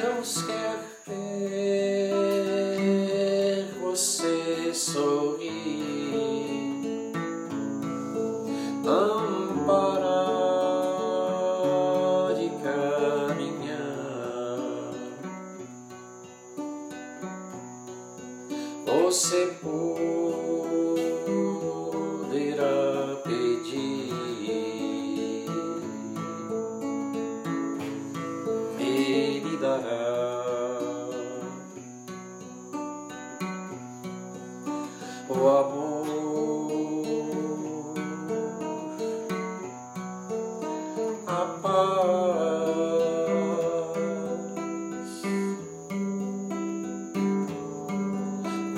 Deus quer ver você sorrir, não parar de caminhar. Você poderá dará o amor, a paz.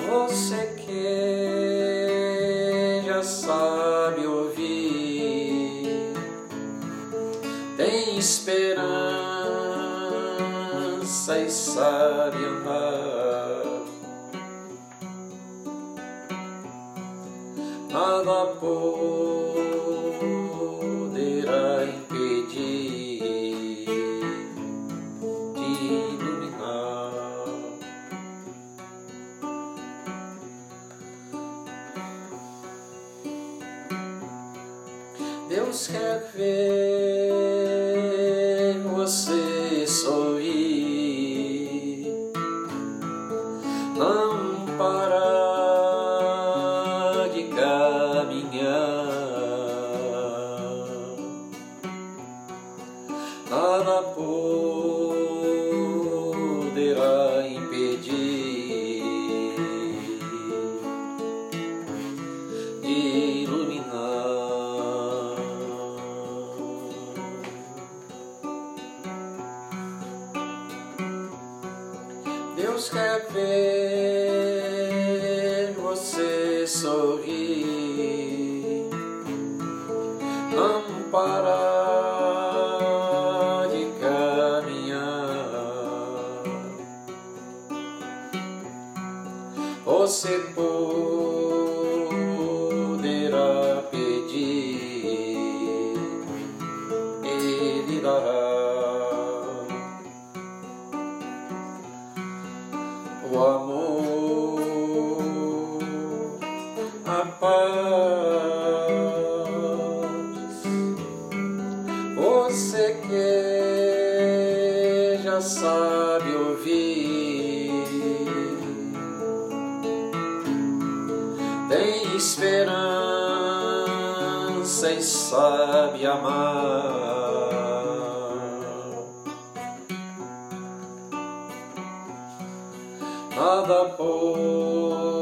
Você que já sabe ouvir, tem esperança e sabe andar. Nada poderá impedir de iluminar. Deus quer ver caminhar, nada poderá impedir de iluminar. Deus quer ver você sorrir, não parar de caminhar. Você poderá pedir, Ele dará. o amor, Você que já sabe ouvir, tem esperança e sabe amar. nada pode